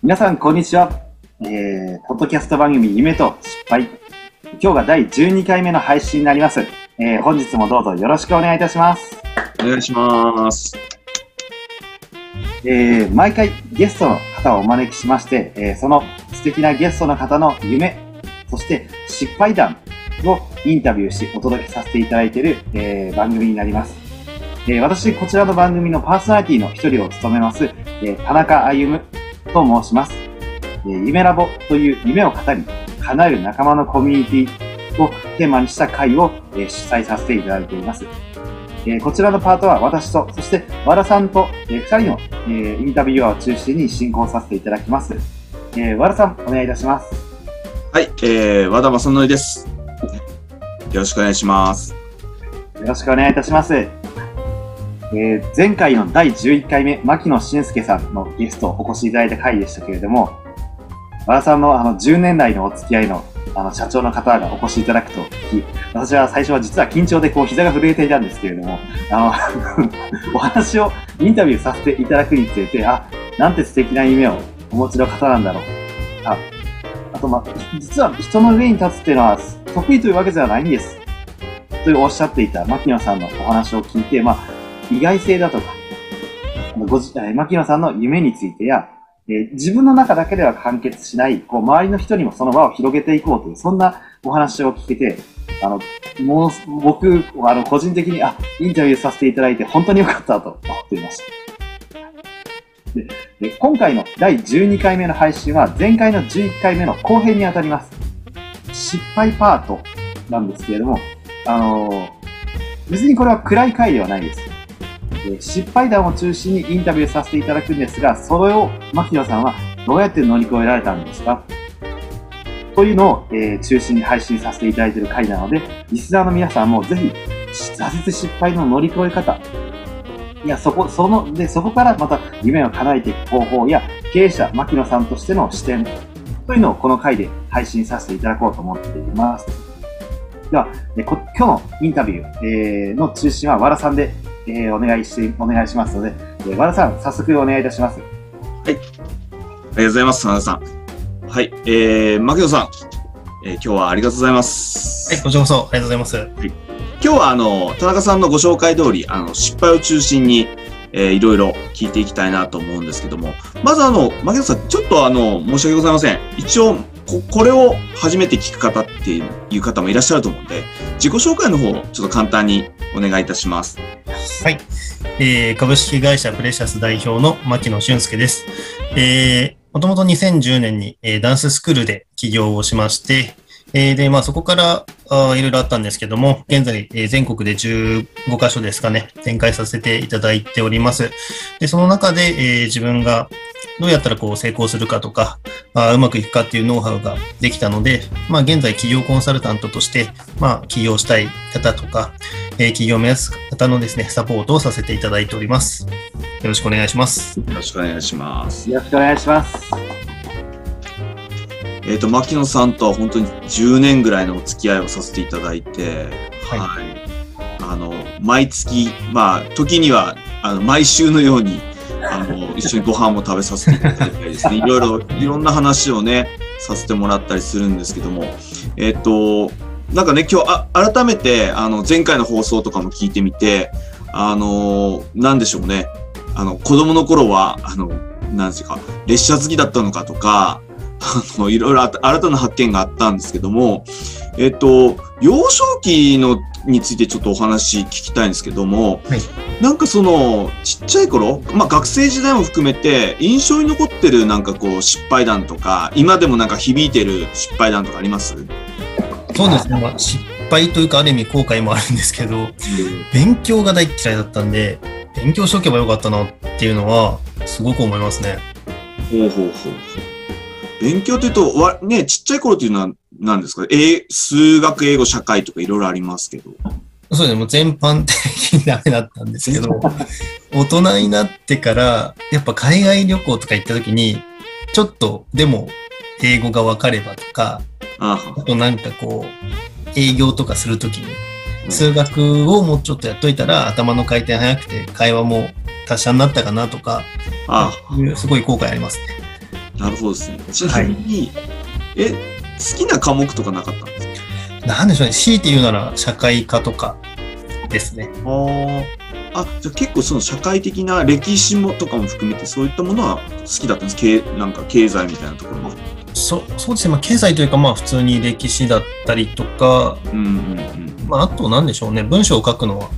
皆さん、こんにちは。えー、ポッドキャスト番組、夢と失敗。今日が第12回目の配信になります。えー、本日もどうぞよろしくお願いいたします。お願いします。えー、毎回ゲストの方をお招きしまして、えー、その素敵なゲストの方の夢、そして失敗談をインタビューしお届けさせていただいている、えー、番組になります。えー、私、こちらの番組のパーソナリティの一人を務めます、えー、田中歩と申します。えー、夢ラボという夢を語り、叶える仲間のコミュニティをテーマにした会を、えー、主催させていただいています。えーこちらのパートは私と、そして和田さんと、えー、二人の、えーインタビュアーを中心に進行させていただきます。えー和田さん、お願いいたします。はい、えー、和田正則です。よろしくお願いします。よろしくお願いいたします。えー前回の第11回目、牧野俊介さんのゲストをお越しいただいた回でしたけれども、和田さんのあの10年来のお付き合いのあの社長の方がお越しいただくと聞き、私は最初は実は緊張でこう膝が震えていたんですけれども、あの、お話をインタビューさせていただくにつれて、あ、なんて素敵な夢をお持ちの方なんだろう。あ、あとま、実は人の上に立つっていうのは得意というわけではないんです。というおっしゃっていた牧野さんのお話を聞いて、まあ、意外性だとか、ごじえ牧野さんの夢についてや、え自分の中だけでは完結しない、こう、周りの人にもその場を広げていこうという、そんなお話を聞けて、あの、もう、僕、あの、個人的に、あ、インタビューさせていただいて本当に良かったと思っていました。でで今回の第12回目の配信は、前回の11回目の後編にあたります。失敗パートなんですけれども、あのー別にこれは暗い回ではないです。失敗談を中心にインタビューさせていただくんですが、それを牧野さんはどうやって乗り越えられたんですか？というのを、えー中心に配信させていただいている回なので、リスナーの皆さんもぜひ、挫折失敗の乗り越え方、いや、そこ、その、で、そこからまた夢を叶えていく方法や、経営者、牧野さんとしての視点、というのをこの回で配信させていただこうと思っています。では、えこ今日のインタビュー、えーの中心は和田さんで、えーお願いし、お願いしますので、えー和田さん、早速お願いいたします。ありがとうございます、田中さん。はい、えー、牧野さん、えー今日はありがとうございます。はい、こちらこそ、ありがとうございます。今日はあの、田中さんのご紹介通り、あの、失敗を中心に、えーいろいろ聞いていきたいなと思うんですけども、まずあの、牧野さん、ちょっとあの、申し訳ございません。一応、ここれを初めて聞く方っていう方もいらっしゃると思うんで、自己紹介の方をちょっと簡単にお願いいたします。はい。えー株式会社プレシャス代表の牧野俊介です。えー、もともと2010年に、えーダンススクールで起業をしまして、えーで、まあそこからあいろいろあったんですけども、現在、えー全国で15箇所ですかね、展開させていただいております。で、その中で、えー自分がどうやったらこう成功するかとか、あーうまくいくかっていうノウハウができたので、まあ現在企業コンサルタントとして、まあ起業したい方とか、えー企業を目指す方のですね、サポートをさせていただいております。よろしくお願いします。よろしくお願いします。よろしくお願いします。えっ、と、牧野さんとは本当に10年ぐらいのお付き合いをさせていただいて、はいはい。あの、毎月、まあ、時には、あの、毎週のように、あの、一緒にご飯も食べさせていただいたりですね、いろいろ、いろんな話をね、させてもらったりするんですけども、えっ、と、なんかね、今日、あ、改めて、あの、前回の放送とかも聞いてみて、あの、なんでしょうね、あの、子供の頃は、あの、なんですか、列車好きだったのかとか、あの、いろいろ新たな発見があったんですけども、えっと、幼少期のについてちょっとお話聞きたいんですけども、はいなんかその、ちっちゃい頃、まあ学生時代も含めて、印象に残ってるなんかこう失敗談とか、今でもなんか響いてる失敗談とかあります？そうですね、まあ、失敗というか、ある意味後悔もあるんですけど、勉強が大嫌いだったんで、勉強しとけばよかったなっていうのは、すごく思いますね。ほうほうほう。勉強というと、わ、ね、ちっちゃい頃っていうのは何ですか？え、数学、英語、社会とかいろいろありますけど。そうですね、もう全般的にダメだったんですけど、大人になってから、やっぱ海外旅行とか行った時に、ちょっとでも英語が分かればとか、ああとなんかこう、営業とかするときに、うん数学をもうちょっとやっといたら頭の回転早くて会話も達者になったかなとか、あ、すごい後悔ありますね。なるほどですね。ちなみに、え、好きな科目とかなかった？んですかなんでしょうね。強いて言うなら社会科とかですね。ああ。じゃあ結構その社会的な歴史もとかも含めてそういったものは好きだったんです？経なんか経済みたいなところも。そそうですね。まあ、経済というか、まあ、普通に歴史だったりとか、うんうんうん。まあ、あと、なんでしょうね。文章を書くのは、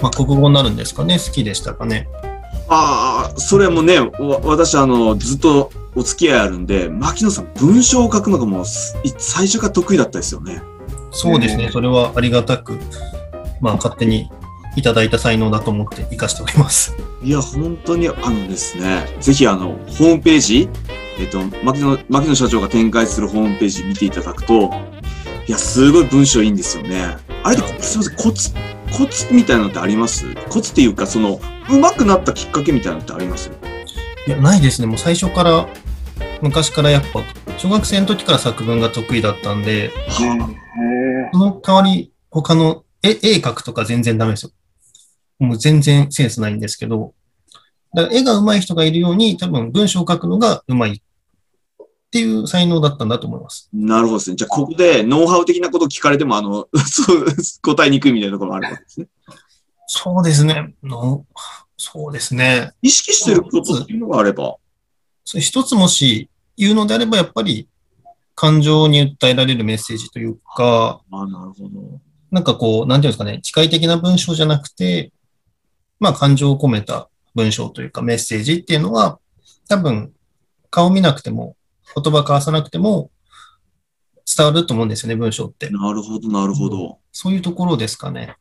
まあ、国語になるんですかね。好きでしたかね。ああ、それもね、わ私あの、ずっとお付き合いあるんで、牧野さん文章を書くのがもう最初から得意だったですよね。そうですね。うんそれはありがたく、まあ、勝手にいただいた才能だと思って活かしております。いや、本当にあのですね、ぜひあの、ホームページ、えっと、牧野、牧野社長が展開するホームページ見ていただくと、いや、すごい文章いいんですよね。あれって、すみません、コツ、コツみたいなのってあります？コツっていうか、その、上手くなったきっかけみたいなのってあります？いや、ないですね。もう最初から、昔からやっぱ、小学生の時から作文が得意だったんで。その代わり、他の絵、絵描くとか全然ダメですよ。もう全然センスないんですけど、だから絵が上手い人がいるように、多分文章を書くのが上手いっていう才能だったんだと思います。なるほどですね。じゃあ、ここでノウハウ的なことを聞かれても、あの、そう、答えにくいみたいなところもあるわけですね。そうですね。のそうですね。意識してることっていうのがあれば。それ一つもし言うのであれば、やっぱり感情に訴えられるメッセージというか、ああ、なるほど。なんかこう、なんていうんですかね、機械的な文章じゃなくて、まあ感情を込めた文章というかメッセージっていうのは、多分顔見なくても、言葉交わさなくても伝わると思うんですよね、文章って。なるほど、なるほど。そういうところですかね。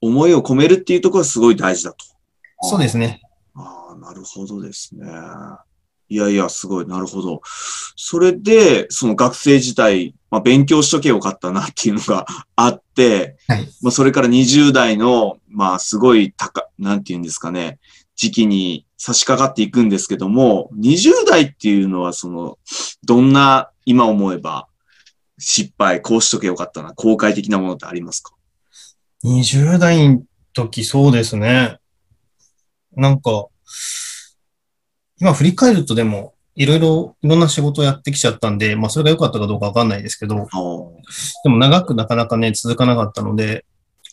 思いを込めるっていうところがすごい大事だと。そうですね。ああ、なるほどですね。いやいや、すごい、なるほど。それで、その学生時代、まあ、勉強しとけよかったなっていうのが あって、はい。まあ、それから20代の、まあ、すごい高、なんていうんですかね、時期に差し掛かっていくんですけども、20代っていうのは、その、どんな、今思えば、失敗、こうしとけよかったな、後悔的なものってありますか？20代の時そうですね。なんか、今振り返るとでも、いろいろ、いろんな仕事をやってきちゃったんで、まあそれが良かったかどうかわかんないですけど、でも長くなかなかね、続かなかったので、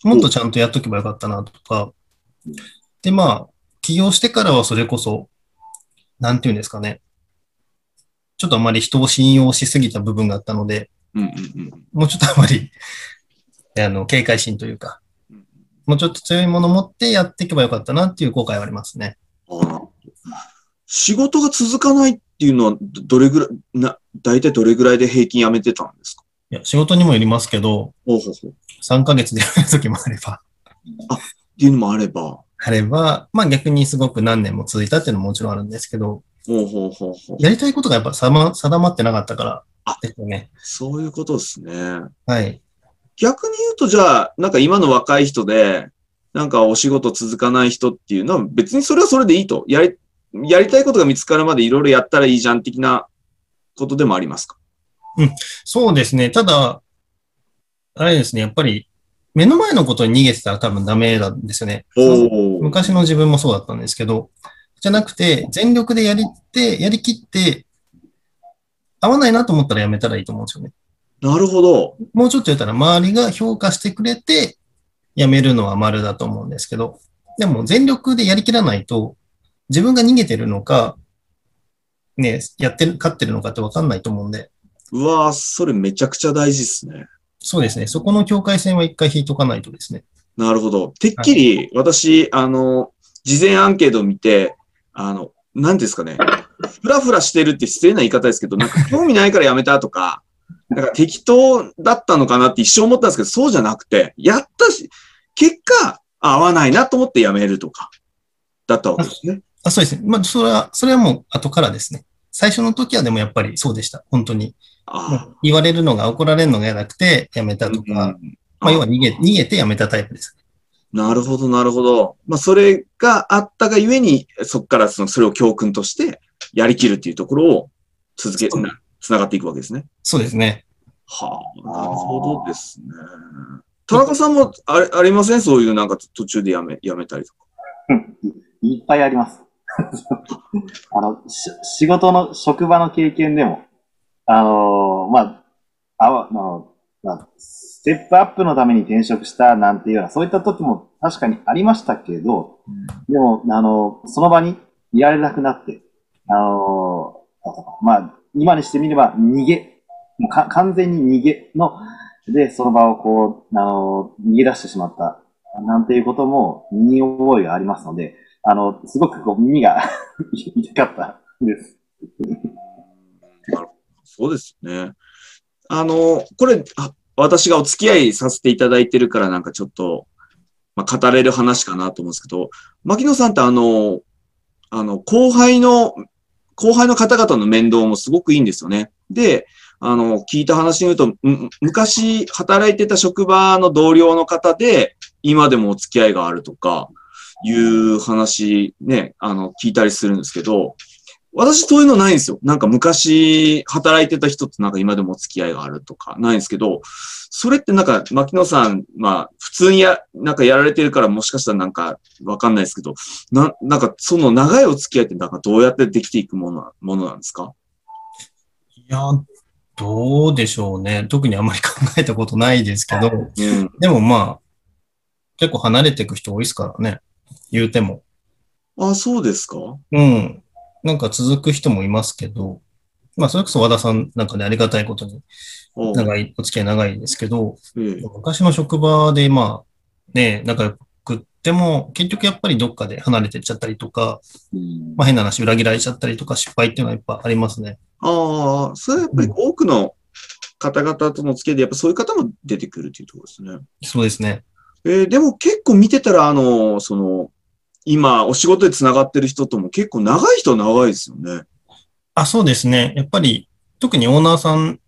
もっとちゃんとやっとけばよかったなとかうん。で、まあ、起業してからはそれこそ、なんていうんですかね。ちょっとあまり人を信用しすぎた部分があったので、うんうんうん。もうちょっとあまり、あの、警戒心というかうん、もうちょっと強いものを持ってやっていけばよかったなっていう後悔はありますね。ああ仕事が続かないっていうのは、どどれぐらい、な、大体どれぐらいで平均辞めてたんですか？いや、仕事にもよりますけど、ほうほうほう。っ3ヶ月でやめる時もあれば、ていうのもあれば、あれば、まあ逆にすごく何年も続いたっていうのももちろんあるんですけど、ほうほうほうほう。やりたいことがやっぱ定ま定まってなかったからあですよね。そういうことですね。はい。逆に言うと、じゃあ、なんか今の若い人で、なんかお仕事続かない人っていうのは別にそれはそれでいいと。やり、やりたいことが見つかるまでいろいろやったらいいじゃん的なことでもありますか？そうですね。ただ、あれですね、やっぱり目の前のことに逃げてたら多分ダメなんですよね。昔の自分もそうだったんですけど、じゃなくて、全力でやりって、やりきって、合わないなと思ったらやめたらいいと思うんですよね。なるほど。もうちょっと言ったら周りが評価してくれて、やめるのは丸だと思うんですけど、でも全力でやりきらないと、自分が逃げてるのか、ね、やってる、勝ってるのかってわかんないと思うんで、うわーそれめちゃくちゃ大事ですね。そうですね。そこの境界線は一回引いとかないとですね。なるほど。てっきり、私、あの、事前アンケートを見て、あの、何ですかね。ふらふらしてるって失礼な言い方ですけど、なんか 興味ないからやめたとか、なんか適当だったのかなって一生思ったんですけど、そうじゃなくて、やったし、結果、合わないなと思ってやめるとか、だったわけですね。あ、そうですね。まあ、それは、それはもう後からですね。最初の時はでもやっぱりそうでした。本当に。言われるのが怒られるのが嫌なくてやめあ。たとか、うんまあ、要は逃げ、逃げてやめたタイプです。なるほど、なるほど。まあ、それがあったがゆえに、そこからその、それを教訓として、やりきるっていうところを続け、つながっていくわけですね。そうですね。はあ、なるほどですね。田中さんもあれありません？そういうなんか途中でやめ、やめたりとか。うんいっぱいあります。あの、し仕事の、職場の経験でも、あのーまあ、あの、まあ、ステップアップのために転職したなんていうような、そういった時も確かにありましたけど、でも、あの、その場にいられなくなって、あの、まあ、今にしてみれば逃げ、もうか完全に逃げの、で、その場をこう、あの、逃げ出してしまった、なんていうことも身に覚えがありますので、あの、すごくこう耳が 痛かったです。なるほどそうですね。あの、これ、あ私がお付き合いさせていただいてるからなんかちょっと、まあ、語れる話かなと思うんですけど、牧野さんってあの、あの、後輩の、後輩の方々の面倒もすごくいいんですよね。で、あの、聞いた話に言うと、昔働いてた職場の同僚の方で、今でもお付き合いがあるとか、いう話ね、あの、聞いたりするんですけど、私そういうのないんですよ。なんか昔働いてた人となんか今でもお付き合いがあるとかないんですけど、それってなんか牧野さん、まあ普通にや、なんかやられてるからもしかしたらなんかわかんないですけど、な、なんかその長いお付き合いってなんかどうやってできていくものな、ものなんですか？いや、どうでしょうね。特にあまり考えたことないですけど、うん。でもまあ、結構離れていく人多いですからね。言うても。あ、そうですか？うん。なんか続く人もいますけど、まあ、それこそ和田さんなんかね、ありがたいことに、お長い、お付き合い長いですけど、ええ昔の職場で、まあ、ね、仲良くっても、結局やっぱりどっかで離れてっちゃったりとか、うんまあ変な話、裏切られちゃったりとか、失敗っていうのはやっぱありますね。ああ、それはやっぱり多くの方々との付き合いで、やっぱそういう方も出てくるっていうところですね。そうですね。えーでも結構見てたら、あの、その、今、お仕事で繋がってる人とも結構長い人は長いですよね。あ、そうですね。やっぱり、特にオーナーさん、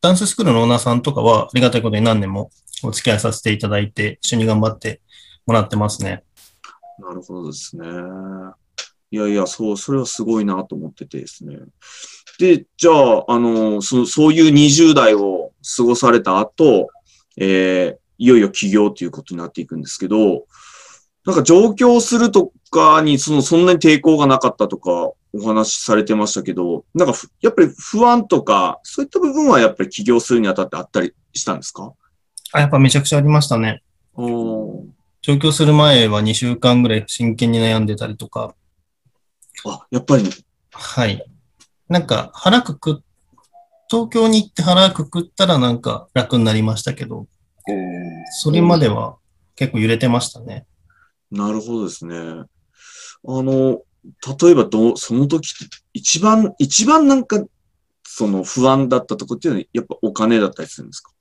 ダンススクールのオーナーさんとかは、ありがたいことに何年もお付き合いさせていただいて、一緒に頑張ってもらってますね。なるほどですね。いやいや、そう、それはすごいなと思っててですね。で、じゃあ、あの、そそういう20代を過ごされた後、えーいよいよ起業ということになっていくんですけど、なんか上京するとかに、その、そんなに抵抗がなかったとか、お話しされてましたけど、なんかふ、やっぱり不安とか、そういった部分はやっぱり起業するにあたってあったりしたんですか？あ、やっぱめちゃくちゃありましたね。おー上京する前は2週間ぐらい真剣に悩んでたりとか、あ、やっぱり、はい。なんか腹くくっ、東京に行って腹くくったらなんか楽になりましたけど、えーそれまでは結構揺れてましたね。なるほどですね。あの、例えばどう、その時一番、一番なんか、その不安だったとこっていうのは、やっぱお金だったりするんですか？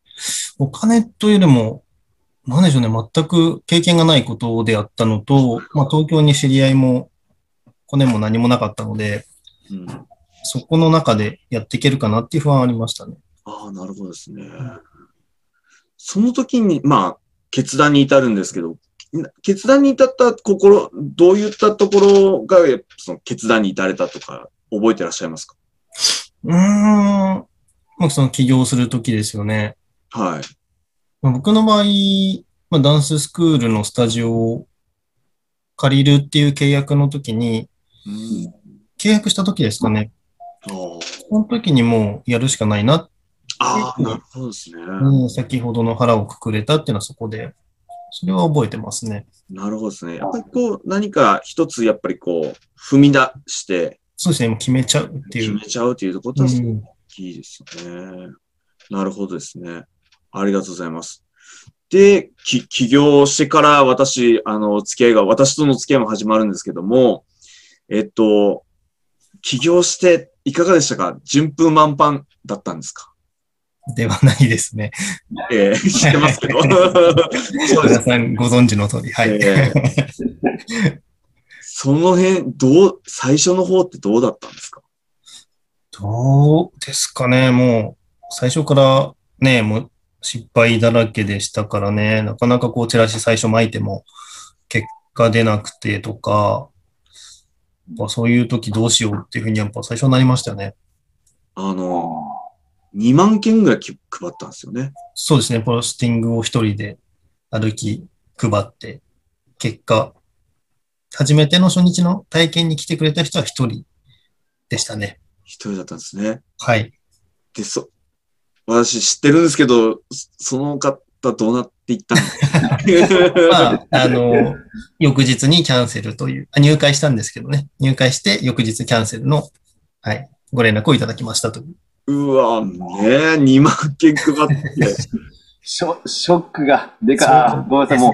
お金というよりも、なんでしょうね、全く経験がないことであったのと、まあ、東京に知り合いも、コネも何もなかったので、うん。そこの中でやっていけるかなっていう不安はありましたね。ああ、なるほどですね。その時に、まあ、決断に至るんですけど、決断に至った心、どういったところが、その決断に至れたとか、覚えてらっしゃいますか？うーん。まあ、その起業するときですよね。はい。まあ僕の場合、まあ、ダンススクールのスタジオを借りるっていう契約の時に、うん。契約した時ですかね。その時にもうやるしかないな、あー、なるほどですね。うん先ほどの腹をくくれたっていうのはそこで、それは覚えてますね。なるほどですね。やっぱりこう、何か一つやっぱりこう、踏み出してそうですね、もう決めちゃうっていう決め。ちゃうということはすごくうん大きいですよね。なるほどですね。ありがとうございます。で、き起業してから私、あの、付き合いが、私との付き合いも始まるんですけども、えっと、起業していかがでしたか？順風満帆だったんですか？ではないですね。えー知ってますけど。皆さんご存知の通り。はい。えーその辺、どう、最初の方ってどうだったんですか？どうですかね、もう、最初からね、もう失敗だらけでしたからね、なかなかこう、チラシ最初巻いても、結果出なくてとか、まあそういう時どうしようっていうふうにやっぱ最初はなりましたよね。あの、2万件ぐらいき配ったんですよね。そうですね、ポスティングを一人で歩き、配って、結果、初めての初日の体験に来てくれた人は一人でしたね。一人だったんですね。はい。で、そ、私知ってるんですけど、そその方どうなっていったの？まあ、あの、翌日にキャンセルという、あ入会したんですけどね。入会して翌日キャンセルの、はい、ご連絡をいただきましたという。うわ、ねえ、2万件配って。ショショックがでか、あごめんなさい、も。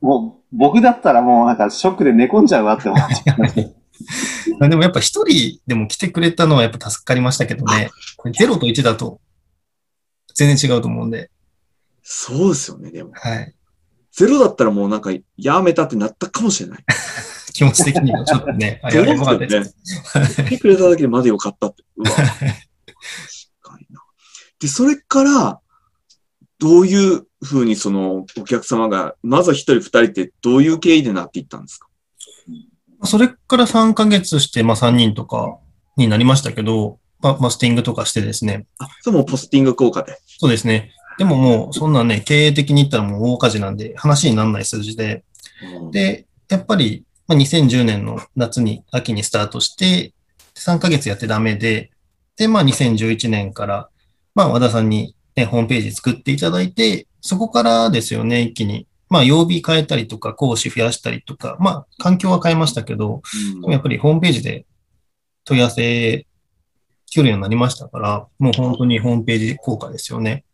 う、もう、僕だったらもうなんかショックで寝込んじゃうわって思っちゃいました。まあでもやっぱ一人でも来てくれたのはやっぱ助かりましたけどね。これ0と1だと全然違うと思うんで。そうですよね、でも。はい。ゼロだったらもうなんか、やめたってなったかもしれない。気持ち的にもちょっとね、あそうやばかったでです。来てくれただけでまだよかったって。うわ。確かにな。で、それから、どういうふうにそのお客様が、まずは一人二人ってどういう経緯でなっていったんですか？それから3ヶ月して、まあ3人とかになりましたけど、まあ、マスティングとかしてですね。あ、それもポスティング効果で。そうですね。でももう、そんなね、経営的に言ったらもう大火事なんで、話にならない数字で。うんで、やっぱり、まあ、2010年の夏に、秋にスタートして、3ヶ月やってダメで、で、まあ2011年から、まあ和田さんに、ね、ホームページ作っていただいて、そこからですよね、一気に。まあ曜日変えたりとか、講師増やしたりとか、まあ環境は変えましたけど、うんでもやっぱりホームページで問い合わせ来るようになりましたから、もう本当にホームページ効果ですよね。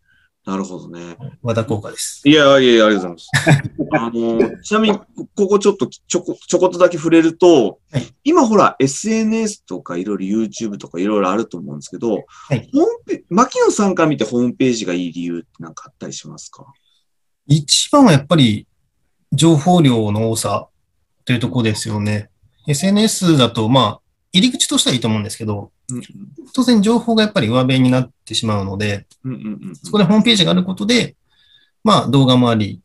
なるほどね。和田効果です。いやいやいや、ありがとうございます。あの、ちなみに、こここちょっとちょこ、ちょこっとだけ触れると、はい今ほら、SNS とかいろいろ YouTube とかいろいろあると思うんですけど、はいホームペ牧野さんから見てホームページがいい理由ってなんかあったりしますか？一番はやっぱり情報量の多さというところですよね。SNS だと、まあ、入り口としてはいいと思うんですけど、うん当然情報がやっぱり上辺になってしまうので、そこでホームページがあることで、まあ動画もあり、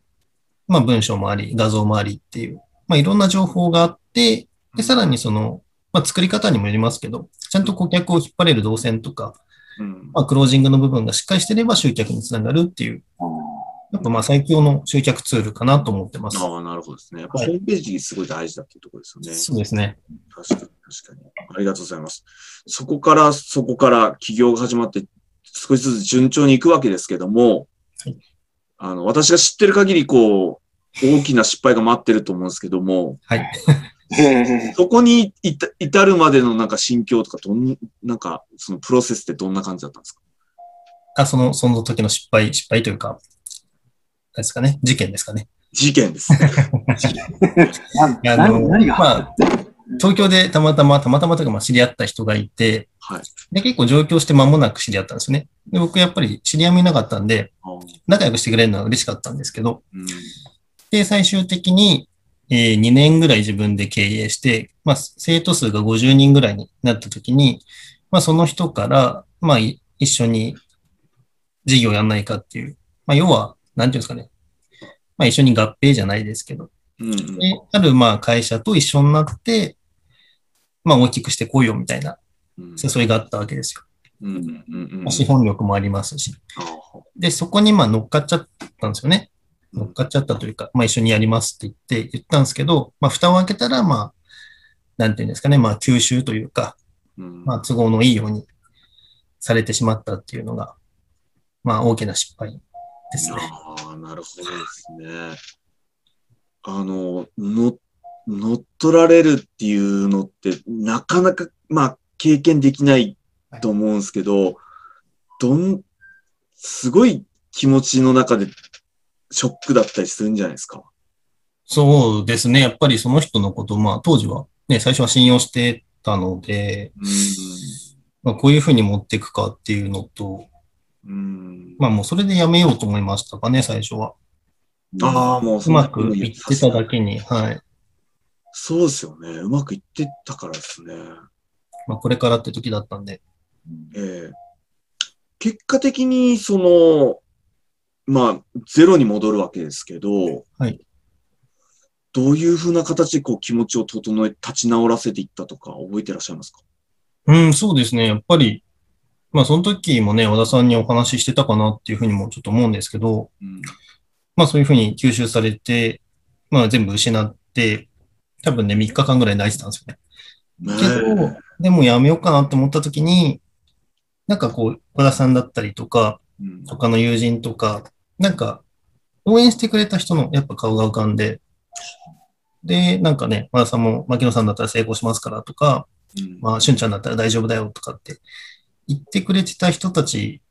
まあ文章もあり、画像もありっていう、まあいろんな情報があって、で、さらにその、まあ作り方にもよりますけど、ちゃんと顧客を引っ張れる動線とか、うんまあクロージングの部分がしっかりしてれば集客につながるっていう、やっぱまあ最強の集客ツールかなと思ってます。ああ、なるほどですね。やっぱはいホームページすごい大事だっていうところですよね。そうですね。確かに、確かに。ありがとうございます。そこから、そこから起業が始まって、少しずつ順調に行くわけですけども、はいあの、私が知ってる限り、こう、大きな失敗が待ってると思うんですけども、はい。へ そこに至至るまでのなんか心境とか、どん、なんか、そのプロセスってどんな感じだったんですか？あ、その、その時の失敗、失敗というか、何ですかね、事件ですかね。事件です。なあの何何が、まあ、東京でたまたま、たまたまというか、まあ、知り合った人がいて、はい。で、結構上京して間もなく知り合ったんですよね。で、僕やっぱり知り合いもいなかったんで、仲良くしてくれるのは嬉しかったんですけど、うんで、最終的に、えー2年ぐらい自分で経営して、まあ、生徒数が50人ぐらいになった時に、まあ、その人から、まあ、い一緒に事業やんないかっていう、まあ、要は、なんていうんですかね。まあ、一緒に合併じゃないですけど、うんうんで、ある、まあ、会社と一緒になって、まあ、大きくしてこいよみたいなうん誘いがあったわけですよ。うんうんうん資本力もありますし。で、そこにまあ乗っかっちゃったんですよね。乗っかっちゃったというか、まあ一緒にやりますって言って言ったんですけど、まあ蓋を開けたら、まあ、なんていうんですかね、まあ吸収というか、うんまあ都合のいいようにされてしまったっていうのが、まあ大きな失敗ですね。ああ、なるほどですね。あの、の、乗っ取られるっていうのって、なかなか、まあ、経験できないと思うんですけど、どん、すごい気持ちの中でショックだったりするんじゃないですか？そうですね。やっぱりその人のことを、まあ当時はね、最初は信用してたので、まあこういうふうに持っていくかっていうのと、うん。うん。まあもうそれでやめようと思いましたかね、最初は。ああ、もううまくいってただけに、はい。そうですよね。うまくいってたからですね。まあこれからって時だったんで。ええ結果的に、その、まあ、ゼロに戻るわけですけど、はい。どういうふうな形でこう気持ちを整え、立ち直らせていったとか覚えてらっしゃいますか？うん、そうですね。やっぱり、まあその時もね、和田さんにお話ししてたかなっていうふうにもちょっと思うんですけど、うん。まあそういうふうに吸収されて、まあ全部失って、多分ね、3日間ぐらい泣いてたんですよね。ね。けど、でもやめようかなって思った時に、なんかこう、小田さんだったりとか、うん。他の友人とか、なんか、応援してくれた人のやっぱ顔が浮かんで、で、なんかね、和田さんも、牧野さんだったら成功しますからとか、うん。まあ、しゅんちゃんだったら大丈夫だよとかって言ってくれてた人たちが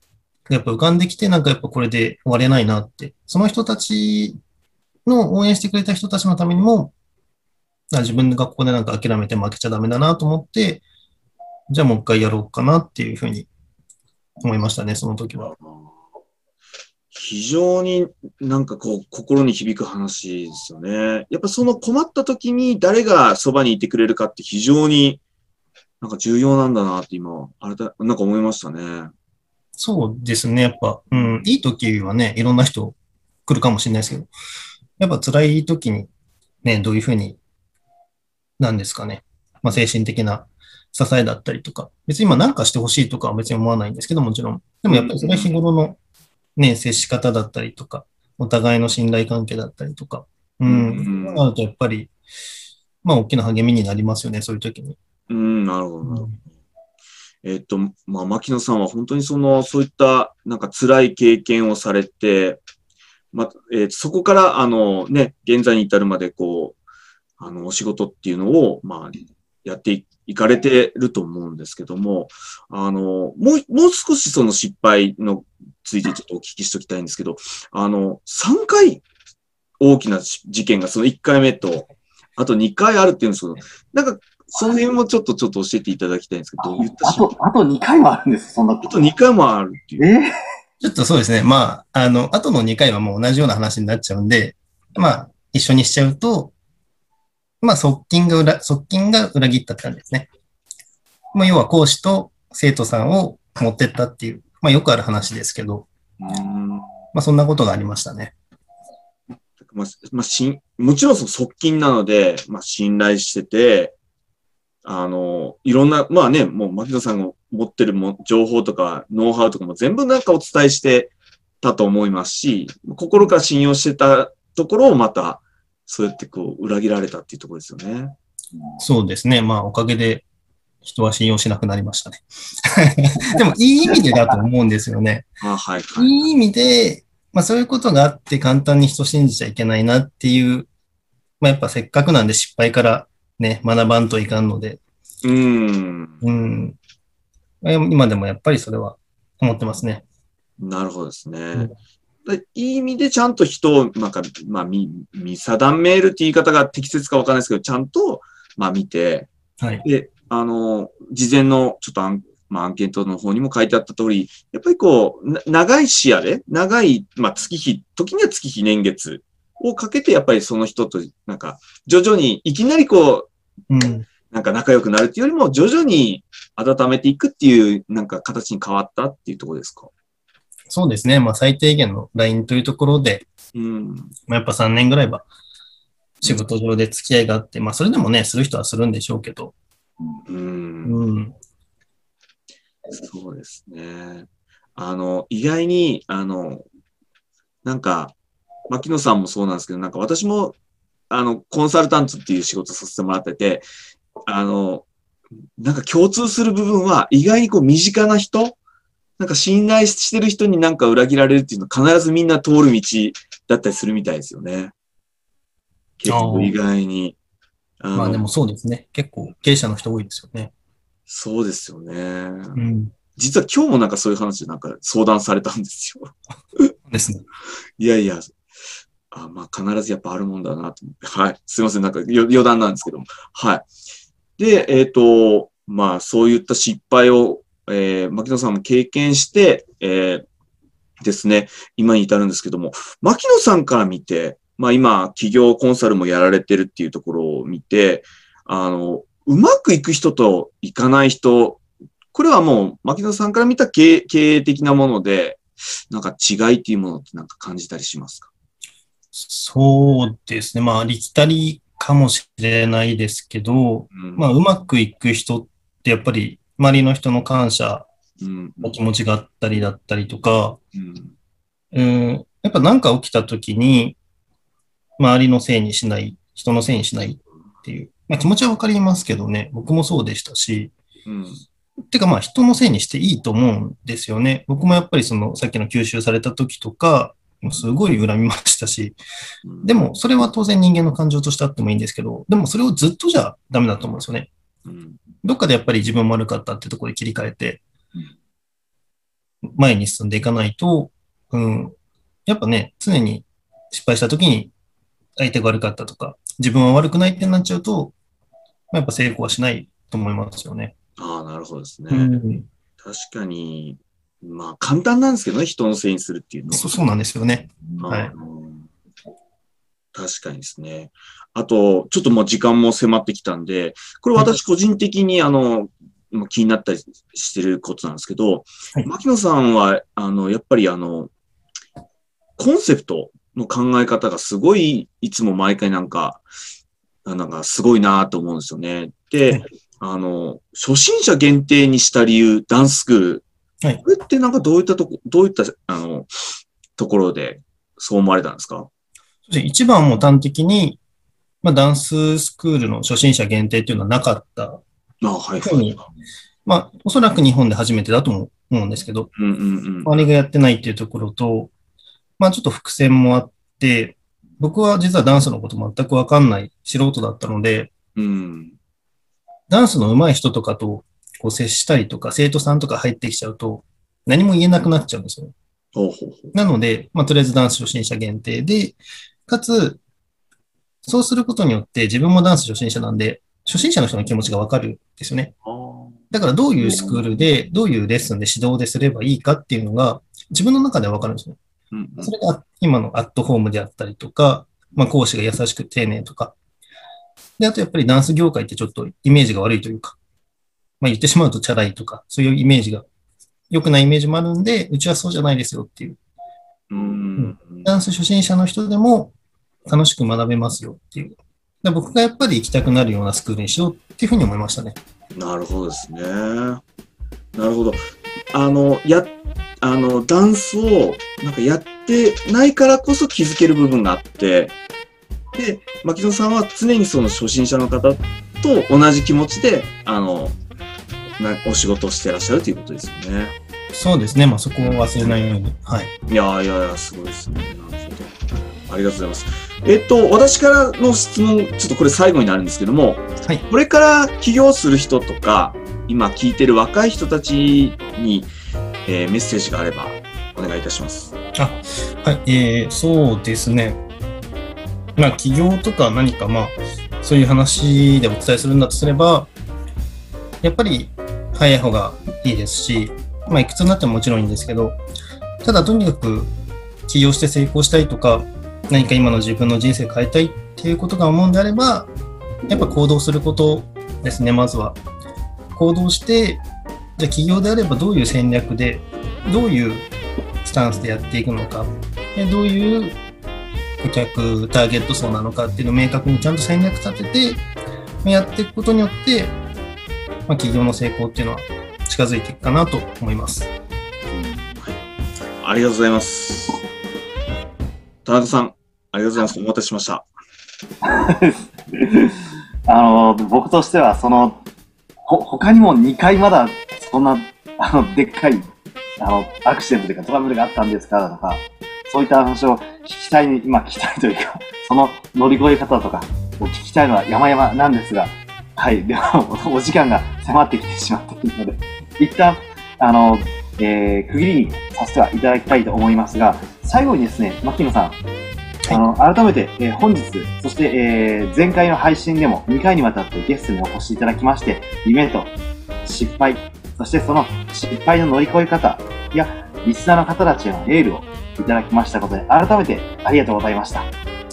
やっぱ浮かんできて、なんかやっぱこれで終われないなって、その人たちの応援してくれた人たちのためにも、自分がここでなんか諦めて負けちゃダメだなと思って、じゃあもう一回やろうかなっていうふうに思いましたね、その時は。非常になんかこう心に響く話ですよね。やっぱその困った時に誰がそばにいてくれるかって非常になんか重要なんだなって今、あれだ、なんか思いましたね。そうですね。やっぱ、うん、いい時はね、いろんな人来るかもしれないですけど、やっぱ辛い時にね、どういうふうに、なんですかね。まあ、精神的な支えだったりとか、別に今何かしてほしいとかは別に思わないんですけど、もちろん。でもやっぱりそれは日頃のね、接し方だったりとか、お互いの信頼関係だったりとか、ううんん、そうなるとやっぱり、まあ、大きな励みになりますよね、そういう時に。うん、なるほど。うんえっと、まあ、牧野さんは本当にその、そういった、なんか辛い経験をされて、まあ、えーそこから、あの、ね、現在に至るまで、こう、あの、お仕事っていうのを、まあ、やっていかれてると思うんですけども、あの、もう、もう少しその失敗のついてちょっとお聞きしときたいんですけど、あの、3回大きな事件がその1回目と、あと2回あるっていうんですけど、なんか、その辺もちょっとちょっと教えていただきたいんですけど、どういったあと、あと2回もあるんです、そんなこと。あと2回もあるっていう。えちょっとそうですね。まあ、あの、後の2回はもう同じような話になっちゃうんで、まあ、一緒にしちゃうと、まあ、側近が裏、側近が裏切ったって感じですね。まあ、要は講師と生徒さんを持ってったっていう、まあ、よくある話ですけど、うんまあ、そんなことがありましたね。まあ、まあ、しん、もちろんその側近なので、まあ、信頼してて、あの、いろんな、まあね、もう牧野さんが持ってるも情報とか、ノウハウとかも全部なんかお伝えしてたと思いますし、心から信用してたところをまた、そうやってこう、裏切られたっていうところですよね。そうですね。まあ、おかげで人は信用しなくなりましたね。でも、いい意味でだと思うんですよね。あはい、はい。いい意味で、まあそういうことがあって簡単に人信じちゃいけないなっていう、まあやっぱせっかくなんで失敗からね、学ばんといかんので、うん。うん。まあ今でもやっぱりそれは思ってますね。なるほどですね。んだいい意味でちゃんと人を、なんか、まあ、見、見定めるって言い方が適切かわかんないですけど、ちゃんと、まあ見て、はい。で、あの、事前のちょっとアン,、まあ、アンケートの方にも書いてあった通り、やっぱりこう、な長い視野で、長い、まあ月日、時には月日年月をかけて、やっぱりその人と、なんか、徐々に、いきなりこう、うん。なんか仲良くなるっていうよりも、徐々に温めていくっていう、なんか形に変わったっていうところですか？そうですね。まあ最低限のラインというところで、うん。まあ、やっぱ3年ぐらいは仕事上で付き合いがあって、まあそれでもね、する人はするんでしょうけど、うん。うん。そうですね。あの、意外に、あの、なんか、牧野さんもそうなんですけど、なんか私も、あの、コンサルタントっていう仕事させてもらってて、あの、なんか共通する部分は、意外にこう身近な人、なんか信頼してる人になんか裏切られるっていうのは必ずみんな通る道だったりするみたいですよね。結構意外に。あのまあでもそうですね。結構経営者の人多いですよね。そうですよね。うん。実は今日もなんかそういう話でなんか相談されたんですよ。ですね。いやいや、あまあ必ずやっぱあるもんだなと思って。はい。すいません。なんか余談なんですけども。はい。で、えっ、と、まあそういった失敗を、えー、牧野さんも経験して、えーですね、今に至るんですけども、牧野さんから見て、まあ今、企業コンサルもやられてるっていうところを見て、あの、うまくいく人といかない人、これはもう、牧野さんから見た経経営的なもので、なんか違いっていうものってなんか感じたりしますか？そうですね。まあ、ありきたりかもしれないですけど、うんまあ、うまくいく人ってやっぱり周りの人の感謝うんの気持ちがあったりだったりとか、うんうん、やっぱ何か起きた時に、周りのせいにしない、人のせいにしないっっていう。まあ、気持ちはわかりますけどね、僕もそうでしたし、うん。てかまあ人のせいにしていいと思うんですよね。僕もやっぱりそのさっきの吸収された時とか、もうすごい恨みましたし、うんで、もそれは当然人間の感情としてあってもいいんですけど、でもそれをずっとじゃダメだと思うんですよね。うん。どっかでやっぱり自分も悪かったってところで切り替えて、前に進んでいかないと、うん、やっぱね、常に失敗した時に相手が悪かったとか、自分は悪くないってなっちゃうと、まあやっぱ成功はしないと思いますよね。ああ、なるほどですね。うん、確かに、まあ簡単なんですけどね、人のせいにするっていうのはそそうなんですよね。はいうん確かにですね。あと、ちょっともう時間も迫ってきたんで、これ私個人的にあの、まあ気になったりしてることなんですけど、はい牧野さんは、あの、やっぱりあの、コンセプトの考え方がすごい、いつも毎回なんか、あなんかすごいなと思うんですよね。はでい、あの、初心者限定にした理由、ダンススクール。はいこれってなんかどういったとこ、どういった、あの、ところでそう思われたんですか？そして一番も端的に、まあ、ダンススクールの初心者限定っていうのはなかった。あはいふうにまあ、おそらく日本で初めてだと思うんですけど、うんうんうん。周りがやってないっていうところと、まあちょっと伏線もあって、僕は実はダンスのこと全くわかんない素人だったので、うん。ダンスの上手い人とかとこう接したりとか、生徒さんとか入ってきちゃうと、何も言えなくなっちゃうんですよね。ほうほうほう。なので、まあとりあえずダンス初心者限定で、かつ、そうすることによって自分もダンス初心者なんで、初心者の人の気持ちがわかるんですよね。だからどういうスクールで、どういうレッスンで指導ですればいいかっていうのが、自分の中ではわかるんですね。うんうんそれが今のアットホームであったりとか、まあ講師が優しく丁寧とか。で、あとやっぱりダンス業界ってちょっとイメージが悪いというか、まあ言ってしまうとチャラいとか、そういうイメージが、良くないイメージもあるんで、うちはそうじゃないですよっていう。うん。ダンス初心者の人でも楽しく学べますよっていう。だ僕がやっぱり行きたくなるようなスクールにしようっていうふうに思いましたね。なるほどですね。なるほど。あの、や、あの、ダンスを、なんかやってないからこそ気づける部分があって、で、牧野さんは常にその初心者の方と同じ気持ちで、あの、なお仕事をしてらっしゃるということですよね。そうですね。まあそこを忘れないように。はい。いやいやいや、すごいですね。なるほど。ありがとうございます。えっと、私からの質問、ちょっとこれ最後になるんですけども、はい。これから起業する人とか、今聞いてる若い人たちに、えーメッセージがあればお願いいたします。はい、えー、そうですね。まあ、起業とか何か、まあ、そういう話でお伝えするんだとすれば、やっぱり早い方がいいですし、まあ、いくつになってももちろんいいんですけど、ただとにかく起業して成功したいとか、何か今の自分の人生変えたいっていうことが思うんであれば、やっぱ行動することですね、まずは。行動して、じゃあ起業であればどういう戦略で、どういうスタンスでやっていくのか、でどういう顧客、ターゲット層なのかっていうのを明確にちゃんと戦略立てて、やっていくことによって、まあ、企業の成功っていうのは近づいていくかなと思います。ありがとうございます。田中さん、ありがとうございます。お待たせしました。あの、僕としては、その、ほ、他にも2回まだ、そんな、あの、でっかい、あの、アクシデントというかトラブルがあったんですかとか、そういった話を聞きたい、今聞きたいというか、その乗り越え方とかを聞きたいのは山々なんですが、はい、でも、お時間が迫ってきてしまっているので、一旦、あの、えー、区切りにさせてはいただきたいと思いますが、最後にですね、牧野さん、あの、改めて、えー本日、そして、えー前回の配信でも2回にわたってゲストにお越しいただきまして、夢と失敗、そしてその失敗の乗り越え方や、リスナーの方たちへのエールをいただきましたことで、改めてありがとうございました。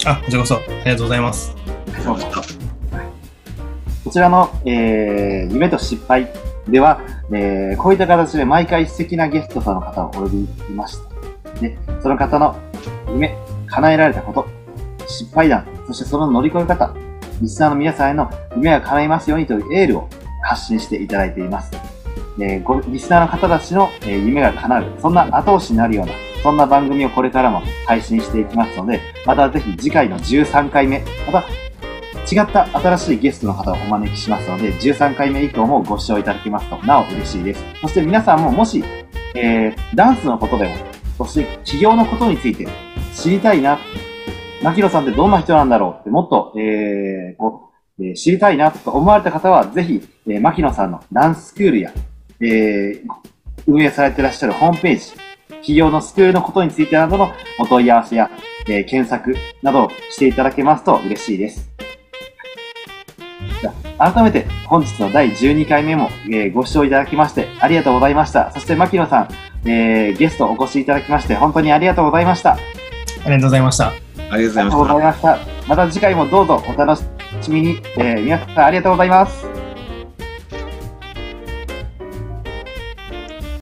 あ、こちらこそありがとうございます。ありがとうございました。こちらの、えー夢と失敗では、えーこういった形で毎回素敵なゲストさんの方をお呼びしました。で、その方の夢、叶えられたこと、失敗談、そしてその乗り越え方、リスナーの皆さんへの夢が叶いますようにというエールを発信していただいています。えーごリスナーの方たちの、え夢が叶う、そんな後押しになるような、そんな番組をこれからも配信していきますので、またぜひ次回の13回目、また違った新しいゲストの方をお招きしますので、13回目以降もご視聴いただけますと、なお嬉しいです。そして皆さんももし、えー、ダンスのことでも、そして起業のことについて知りたいな、牧野さんってどんな人なんだろうって、もっと、えー、こ、えー知りたいなと思われた方は、ぜひ、えー、牧野さんのダンススクールや、えー、運営されていらっしゃるホームページ、企業のスクールのことについてなどのお問い合わせや、えー検索などをしていただけますと嬉しいです。改めて本日の第12回目も、えーご視聴いただきましてありがとうございました。そして牧野さん、えーゲストお越しいただきまして本当にありがとうございました。ありがとうございました。ありがとうございましたありがとうござい。ました。また次回もどうぞお楽しみに。えー皆さんありがとうございます。